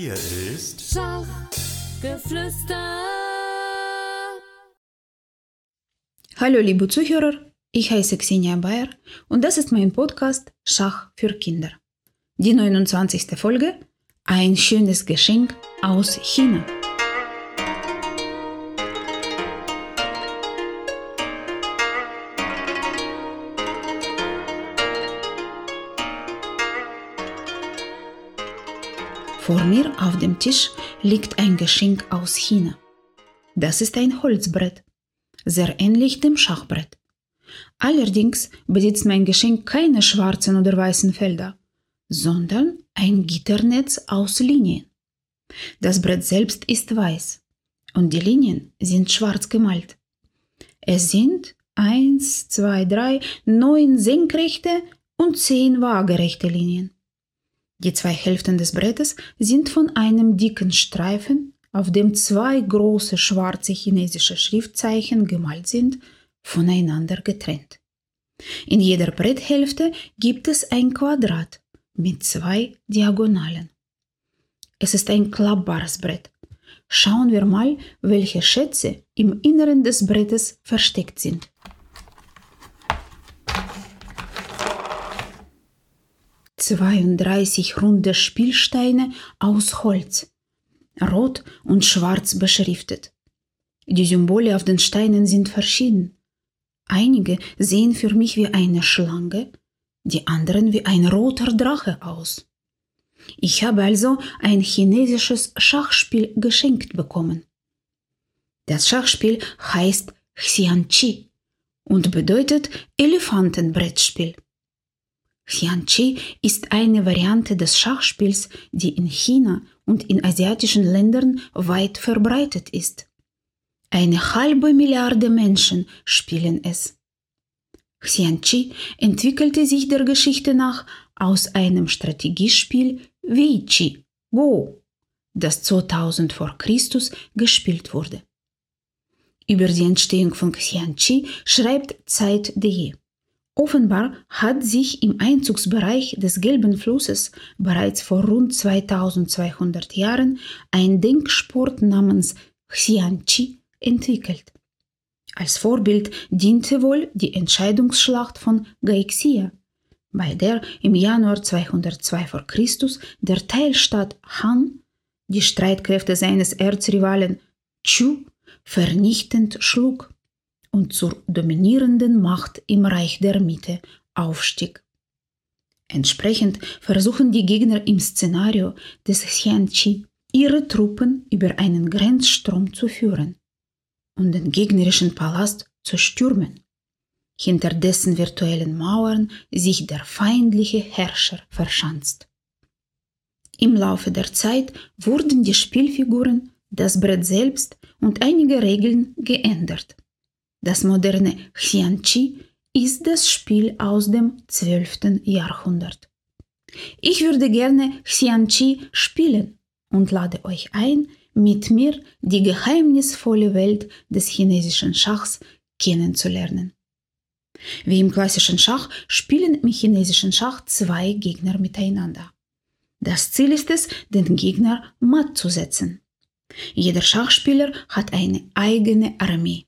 Hier ist Schachgeflüster. Hallo liebe Zuhörer, ich heiße Xenia Bayer und das ist mein Podcast Schach für Kinder. Die 29. Folge Ein schönes Geschenk aus China. Vor mir auf dem Tisch liegt ein Geschenk aus China. Das ist ein Holzbrett, sehr ähnlich dem Schachbrett. Allerdings besitzt mein Geschenk keine schwarzen oder weißen Felder, sondern ein Gitternetz aus Linien. Das Brett selbst ist weiß und die Linien sind schwarz gemalt. Es sind 1, 2, 3, 9 senkrechte und 10 waagerechte Linien. Die zwei Hälften des Brettes sind von einem dicken Streifen, auf dem zwei große schwarze chinesische Schriftzeichen gemalt sind, voneinander getrennt. In jeder Bretthälfte gibt es ein Quadrat mit zwei Diagonalen. Es ist ein klappbares Brett. Schauen wir mal, welche Schätze im Inneren des Brettes versteckt sind. 32 runde Spielsteine aus Holz, rot und schwarz beschriftet. Die Symbole auf den Steinen sind verschieden. Einige sehen für mich wie eine Schlange, die anderen wie ein roter Drache aus. Ich habe also ein chinesisches Schachspiel geschenkt bekommen. Das Schachspiel heißt Xianqi und bedeutet Elefantenbrettspiel. Xianqi ist eine Variante des Schachspiels, die in China und in asiatischen Ländern weit verbreitet ist. Eine halbe Milliarde Menschen spielen es. Xianqi entwickelte sich der Geschichte nach aus einem Strategiespiel Weiqi, Go, das 2000 vor Christus gespielt wurde. Über die Entstehung von Xianqi schreibt Zeit.de. Offenbar hat sich im Einzugsbereich des Gelben Flusses bereits vor rund 2200 Jahren ein Denksport namens Xianqi entwickelt. Als Vorbild diente wohl die Entscheidungsschlacht von Gaixia, bei der im Januar 202 v. Chr. der Teilstaat Han die Streitkräfte seines Erzrivalen Chu vernichtend schlug und zur dominierenden Macht im Reich der Mitte aufstieg. Entsprechend versuchen die Gegner im Szenario des Xianqi ihre Truppen über einen Grenzstrom zu führen und den gegnerischen Palast zu stürmen, hinter dessen virtuellen Mauern sich der feindliche Herrscher verschanzt. Im Laufe der Zeit wurden die Spielfiguren, das Brett selbst und einige Regeln geändert. Das moderne Xianqi ist das Spiel aus dem 12. Jahrhundert. Ich würde gerne Xianqi spielen und lade euch ein, mit mir die geheimnisvolle Welt des chinesischen Schachs kennenzulernen. Wie im klassischen Schach spielen im chinesischen Schach zwei Gegner miteinander. Das Ziel ist es, den Gegner matt zu setzen. Jeder Schachspieler hat eine eigene Armee.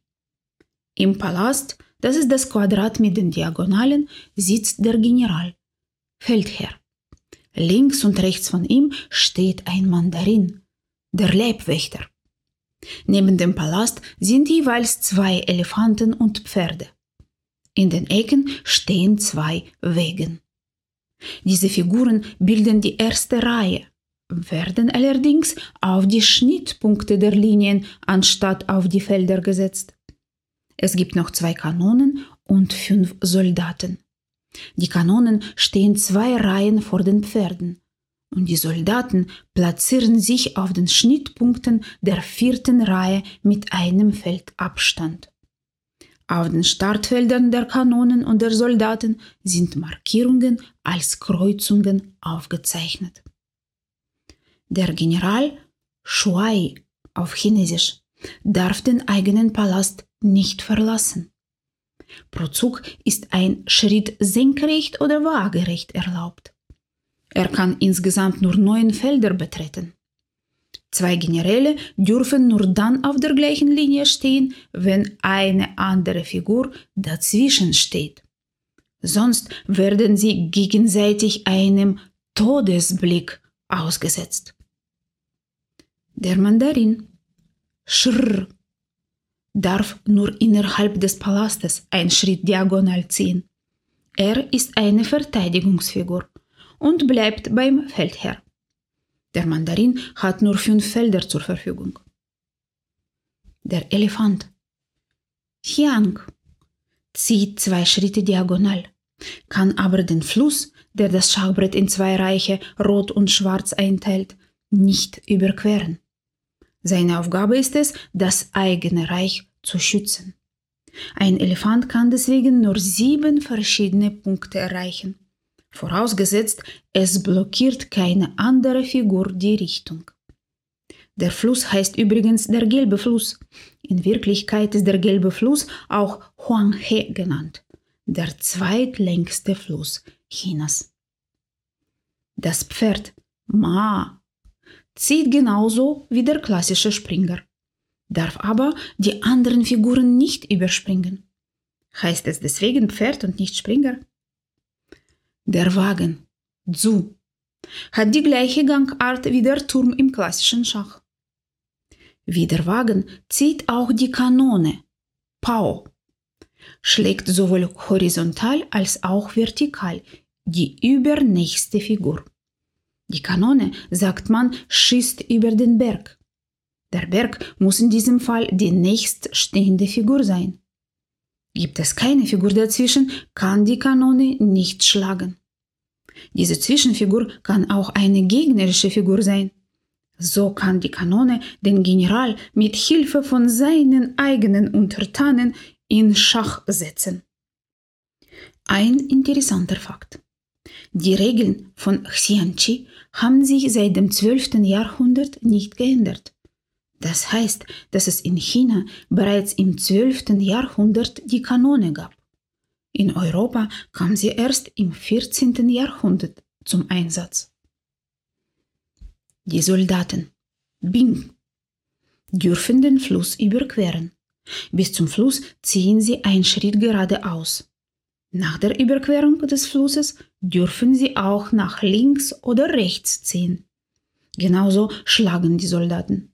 Im Palast, das ist das Quadrat mit den Diagonalen, sitzt der General, Feldherr. Links und rechts von ihm steht ein Mandarin, der Leibwächter. Neben dem Palast sind jeweils zwei Elefanten und Pferde. In den Ecken stehen zwei Wegen. Diese Figuren bilden die erste Reihe, werden allerdings auf die Schnittpunkte der Linien anstatt auf die Felder gesetzt. Es gibt noch zwei Kanonen und fünf Soldaten. Die Kanonen stehen zwei Reihen vor den Pferden und die Soldaten platzieren sich auf den Schnittpunkten der vierten Reihe mit einem Feldabstand. Auf den Startfeldern der Kanonen und der Soldaten sind Markierungen als Kreuzungen aufgezeichnet. Der General Shuai auf Chinesisch darf den eigenen Palast nicht verlassen. Pro Zug ist ein Schritt senkrecht oder waagerecht erlaubt. Er kann insgesamt nur neun Felder betreten. Zwei Generäle dürfen nur dann auf der gleichen Linie stehen, wenn eine andere Figur dazwischen steht. Sonst werden sie gegenseitig einem Todesblick ausgesetzt. Der Mandarin Schrr darf nur innerhalb des Palastes einen Schritt diagonal ziehen. Er ist eine Verteidigungsfigur und bleibt beim Feldherr. Der Mandarin hat nur fünf Felder zur Verfügung. Der Elefant Chiang zieht zwei Schritte diagonal, kann aber den Fluss, der das Schachbrett in zwei Reiche Rot und Schwarz einteilt, nicht überqueren. Seine Aufgabe ist es, das eigene Reich zu schützen. Ein Elefant kann deswegen nur sieben verschiedene Punkte erreichen, vorausgesetzt, es blockiert keine andere Figur die Richtung. Der Fluss heißt übrigens der gelbe Fluss. In Wirklichkeit ist der gelbe Fluss auch Huanghe genannt, der zweitlängste Fluss Chinas. Das Pferd Ma zieht genauso wie der klassische Springer, darf aber die anderen Figuren nicht überspringen. Heißt es deswegen Pferd und nicht Springer? Der Wagen, Zu, hat die gleiche Gangart wie der Turm im klassischen Schach. Wie der Wagen zieht auch die Kanone, Pao, schlägt sowohl horizontal als auch vertikal die übernächste Figur. Die Kanone, sagt man, schießt über den Berg. Der Berg muss in diesem Fall die nächststehende Figur sein. Gibt es keine Figur dazwischen, kann die Kanone nicht schlagen. Diese Zwischenfigur kann auch eine gegnerische Figur sein. So kann die Kanone den General mit Hilfe von seinen eigenen Untertanen in Schach setzen. Ein interessanter Fakt. Die Regeln von Xianqi haben sich seit dem 12. Jahrhundert nicht geändert. Das heißt, dass es in China bereits im 12. Jahrhundert die Kanone gab. In Europa kam sie erst im 14. Jahrhundert zum Einsatz. Die Soldaten Bing dürfen den Fluss überqueren. Bis zum Fluss ziehen sie einen Schritt geradeaus. Nach der Überquerung des Flusses dürfen sie auch nach links oder rechts ziehen. Genauso schlagen die Soldaten.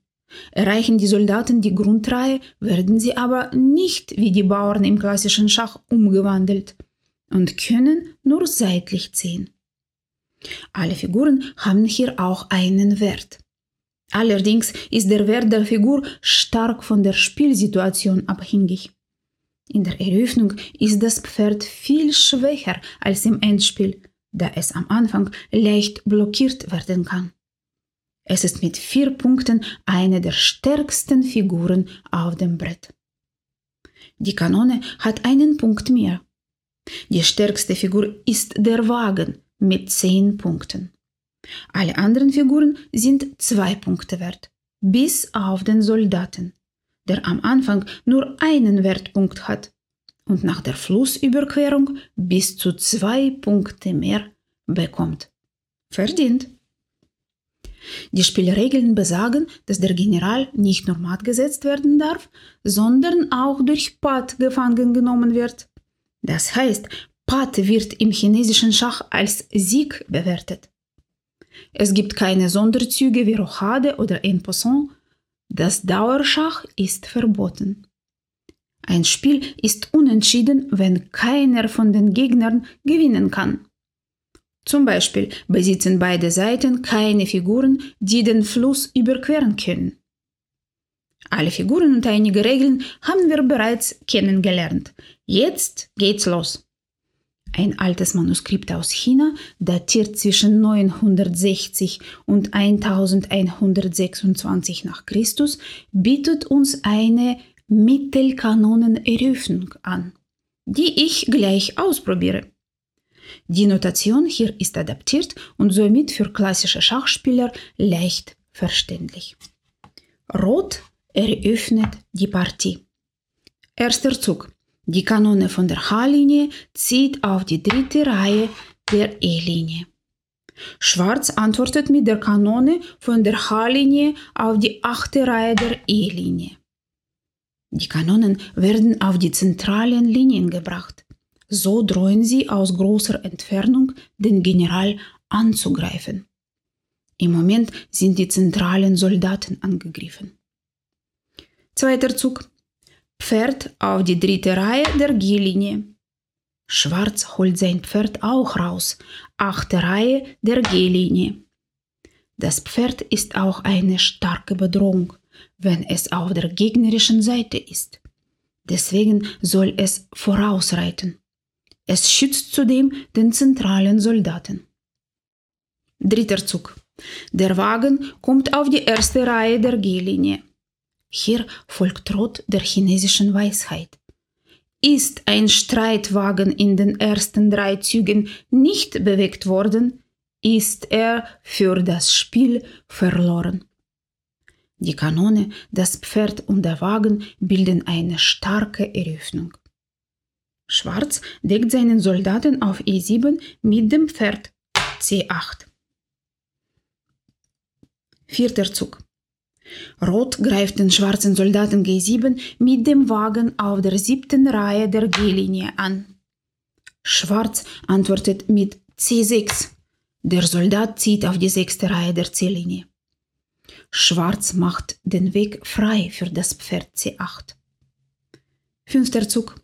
Erreichen die Soldaten die Grundreihe, werden sie aber nicht wie die Bauern im klassischen Schach umgewandelt und können nur seitlich ziehen. Alle Figuren haben hier auch einen Wert. Allerdings ist der Wert der Figur stark von der Spielsituation abhängig. In der Eröffnung ist das Pferd viel schwächer als im Endspiel, da es am Anfang leicht blockiert werden kann. Es ist mit vier Punkten eine der stärksten Figuren auf dem Brett. Die Kanone hat einen Punkt mehr. Die stärkste Figur ist der Wagen mit zehn Punkten. Alle anderen Figuren sind zwei Punkte wert, bis auf den Soldaten der am Anfang nur einen Wertpunkt hat und nach der Flussüberquerung bis zu zwei Punkte mehr bekommt. Verdient. Die Spielregeln besagen, dass der General nicht nur matt gesetzt werden darf, sondern auch durch Pat gefangen genommen wird. Das heißt, Pat wird im chinesischen Schach als Sieg bewertet. Es gibt keine Sonderzüge wie Rochade oder En Poisson, das Dauerschach ist verboten. Ein Spiel ist unentschieden, wenn keiner von den Gegnern gewinnen kann. Zum Beispiel besitzen beide Seiten keine Figuren, die den Fluss überqueren können. Alle Figuren und einige Regeln haben wir bereits kennengelernt. Jetzt geht's los. Ein altes Manuskript aus China, datiert zwischen 960 und 1126 nach Christus, bietet uns eine Mittelkanoneneröffnung an, die ich gleich ausprobiere. Die Notation hier ist adaptiert und somit für klassische Schachspieler leicht verständlich. Rot eröffnet die Partie. Erster Zug. Die Kanone von der H-Linie zieht auf die dritte Reihe der E-Linie. Schwarz antwortet mit der Kanone von der H-Linie auf die achte Reihe der E-Linie. Die Kanonen werden auf die zentralen Linien gebracht. So drohen sie aus großer Entfernung den General anzugreifen. Im Moment sind die zentralen Soldaten angegriffen. Zweiter Zug. Pferd auf die dritte Reihe der G-Linie. Schwarz holt sein Pferd auch raus, achte Reihe der G-Linie. Das Pferd ist auch eine starke Bedrohung, wenn es auf der gegnerischen Seite ist. Deswegen soll es vorausreiten. Es schützt zudem den zentralen Soldaten. Dritter Zug. Der Wagen kommt auf die erste Reihe der G-Linie. Hier folgt Rot der chinesischen Weisheit. Ist ein Streitwagen in den ersten drei Zügen nicht bewegt worden, ist er für das Spiel verloren. Die Kanone, das Pferd und der Wagen bilden eine starke Eröffnung. Schwarz deckt seinen Soldaten auf E7 mit dem Pferd C8. Vierter Zug. Rot greift den schwarzen Soldaten G7 mit dem Wagen auf der siebten Reihe der G-Linie an. Schwarz antwortet mit C6. Der Soldat zieht auf die sechste Reihe der C-Linie. Schwarz macht den Weg frei für das Pferd C8. Fünfter Zug.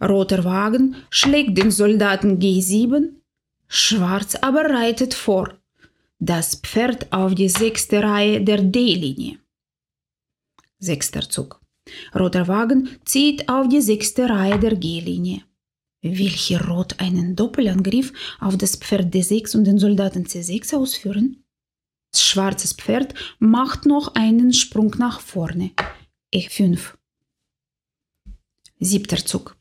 Roter Wagen schlägt den Soldaten G7, Schwarz aber reitet vor das Pferd auf die sechste Reihe der D-Linie. Sechster Zug. Roter Wagen zieht auf die sechste Reihe der G-Linie. Will hier Rot einen Doppelangriff auf das Pferd D6 und den Soldaten C6 ausführen? Das schwarzes Pferd macht noch einen Sprung nach vorne. E5. Siebter Zug.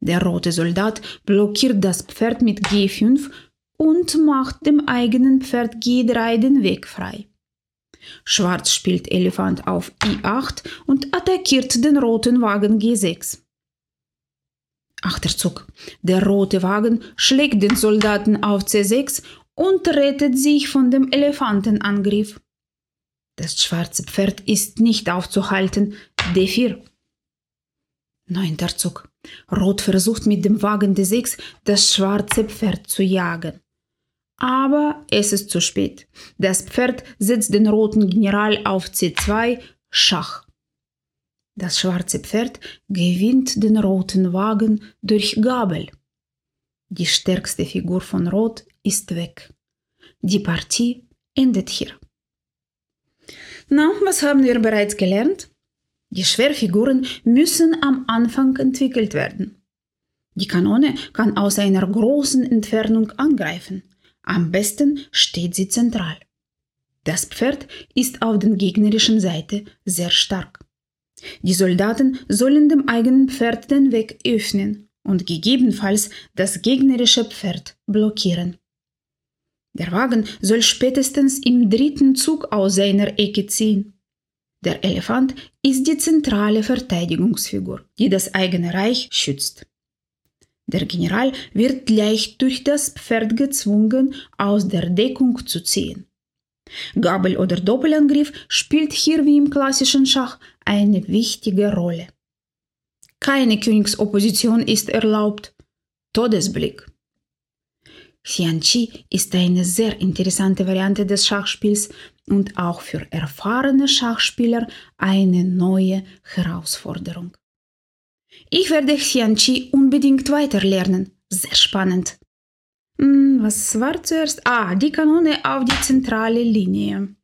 Der rote Soldat blockiert das Pferd mit G5 und macht dem eigenen Pferd G3 den Weg frei. Schwarz spielt Elefant auf I8 und attackiert den roten Wagen G6. Achter Zug. Der rote Wagen schlägt den Soldaten auf C6 und rettet sich von dem Elefantenangriff. Das schwarze Pferd ist nicht aufzuhalten. D4. Neunter Zug. Rot versucht mit dem Wagen D6 das schwarze Pferd zu jagen. Aber es ist zu spät. Das Pferd setzt den roten General auf C2 Schach. Das schwarze Pferd gewinnt den roten Wagen durch Gabel. Die stärkste Figur von Rot ist weg. Die Partie endet hier. Na, was haben wir bereits gelernt? Die Schwerfiguren müssen am Anfang entwickelt werden. Die Kanone kann aus einer großen Entfernung angreifen. Am besten steht sie zentral. Das Pferd ist auf der gegnerischen Seite sehr stark. Die Soldaten sollen dem eigenen Pferd den Weg öffnen und gegebenenfalls das gegnerische Pferd blockieren. Der Wagen soll spätestens im dritten Zug aus seiner Ecke ziehen. Der Elefant ist die zentrale Verteidigungsfigur, die das eigene Reich schützt. Der General wird leicht durch das Pferd gezwungen, aus der Deckung zu ziehen. Gabel- oder Doppelangriff spielt hier wie im klassischen Schach eine wichtige Rolle. Keine Königsopposition ist erlaubt. Todesblick. Xianqi ist eine sehr interessante Variante des Schachspiels und auch für erfahrene Schachspieler eine neue Herausforderung. Ich werde Xianqi unbedingt weiterlernen. Sehr spannend. Hm, was war zuerst? Ah, die Kanone auf die zentrale Linie.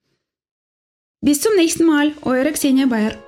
Bis zum nächsten Mal, eure Xenia Bayer.